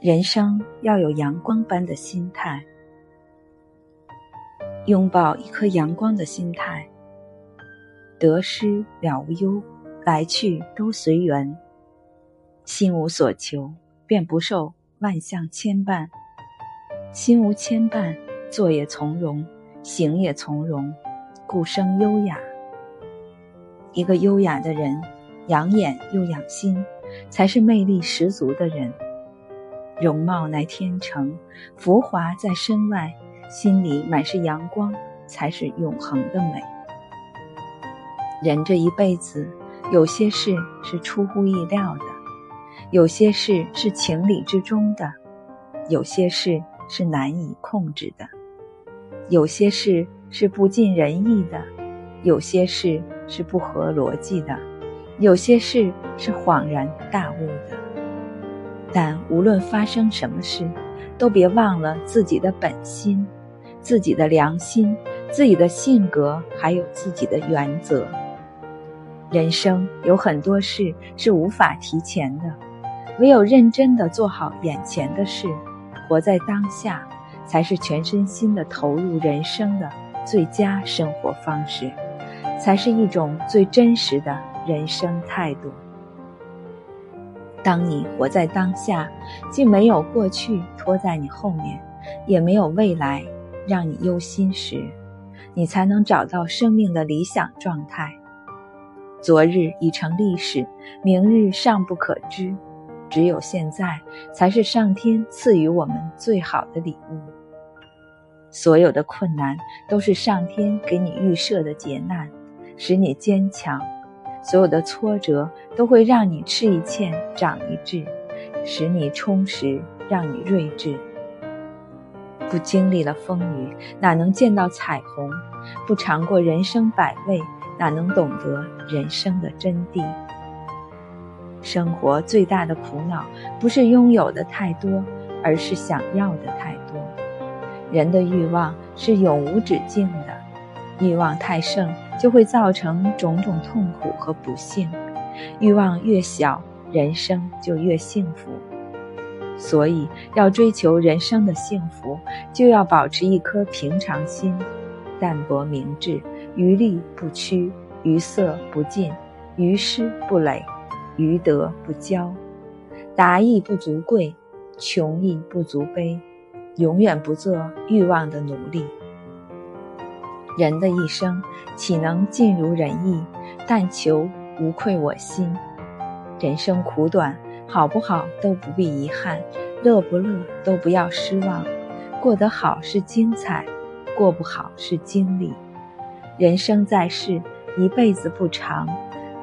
人生要有阳光般的心态，拥抱一颗阳光的心态。得失了无忧，来去都随缘。心无所求，便不受万象牵绊。心无牵绊，坐也从容，行也从容，故生优雅。一个优雅的人，养眼又养心，才是魅力十足的人。容貌乃天成，浮华在身外，心里满是阳光，才是永恒的美。人这一辈子，有些事是出乎意料的，有些事是情理之中的，有些事是难以控制的，有些事是不尽人意的，有些事是不合逻辑的，有些事是恍然大悟的。但无论发生什么事，都别忘了自己的本心、自己的良心、自己的性格，还有自己的原则。人生有很多事是无法提前的，唯有认真的做好眼前的事，活在当下，才是全身心的投入人生的最佳生活方式，才是一种最真实的人生态度。当你活在当下，既没有过去拖在你后面，也没有未来让你忧心时，你才能找到生命的理想状态。昨日已成历史，明日尚不可知，只有现在才是上天赐予我们最好的礼物。所有的困难都是上天给你预设的劫难，使你坚强。所有的挫折都会让你吃一堑长一智，使你充实，让你睿智。不经历了风雨，哪能见到彩虹？不尝过人生百味，哪能懂得人生的真谛？生活最大的苦恼，不是拥有的太多，而是想要的太多。人的欲望是永无止境的。欲望太盛，就会造成种种痛苦和不幸；欲望越小，人生就越幸福。所以，要追求人生的幸福，就要保持一颗平常心，淡泊明志，余力不屈，于色不尽，于失不累，于德不骄，达意不足贵，穷亦不足悲，永远不做欲望的奴隶。人的一生岂能尽如人意？但求无愧我心。人生苦短好不好都不必遗憾乐不乐都不要失望。过得好是精彩过不好是经历。人生在世一辈子不长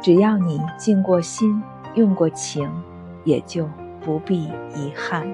只要你尽过心用过情也就不必遗憾。